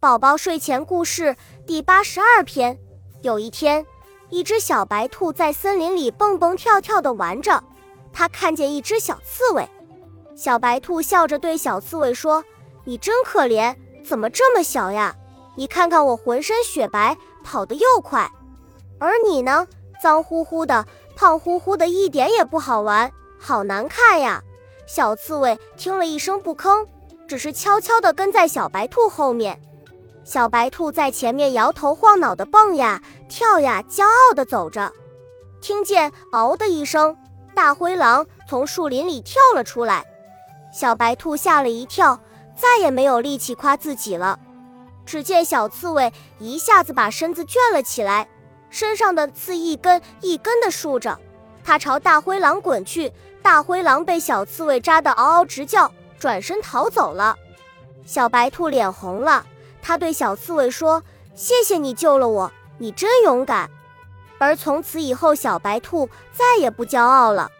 宝宝睡前故事第八十二篇。有一天，一只小白兔在森林里蹦蹦跳跳地玩着，它看见一只小刺猬。小白兔笑着对小刺猬说：“你真可怜，怎么这么小呀？你看看我浑身雪白，跑得又快，而你呢，脏乎乎的，胖乎乎的，一点也不好玩，好难看呀！”小刺猬听了一声不吭，只是悄悄地跟在小白兔后面。小白兔在前面摇头晃脑的蹦呀跳呀，骄傲地走着。听见“嗷”的一声，大灰狼从树林里跳了出来。小白兔吓了一跳，再也没有力气夸自己了。只见小刺猬一下子把身子卷了起来，身上的刺一根一根的竖着。它朝大灰狼滚去，大灰狼被小刺猬扎得嗷嗷直叫，转身逃走了。小白兔脸红了。他对小刺猬说：“谢谢你救了我，你真勇敢。”而从此以后，小白兔再也不骄傲了。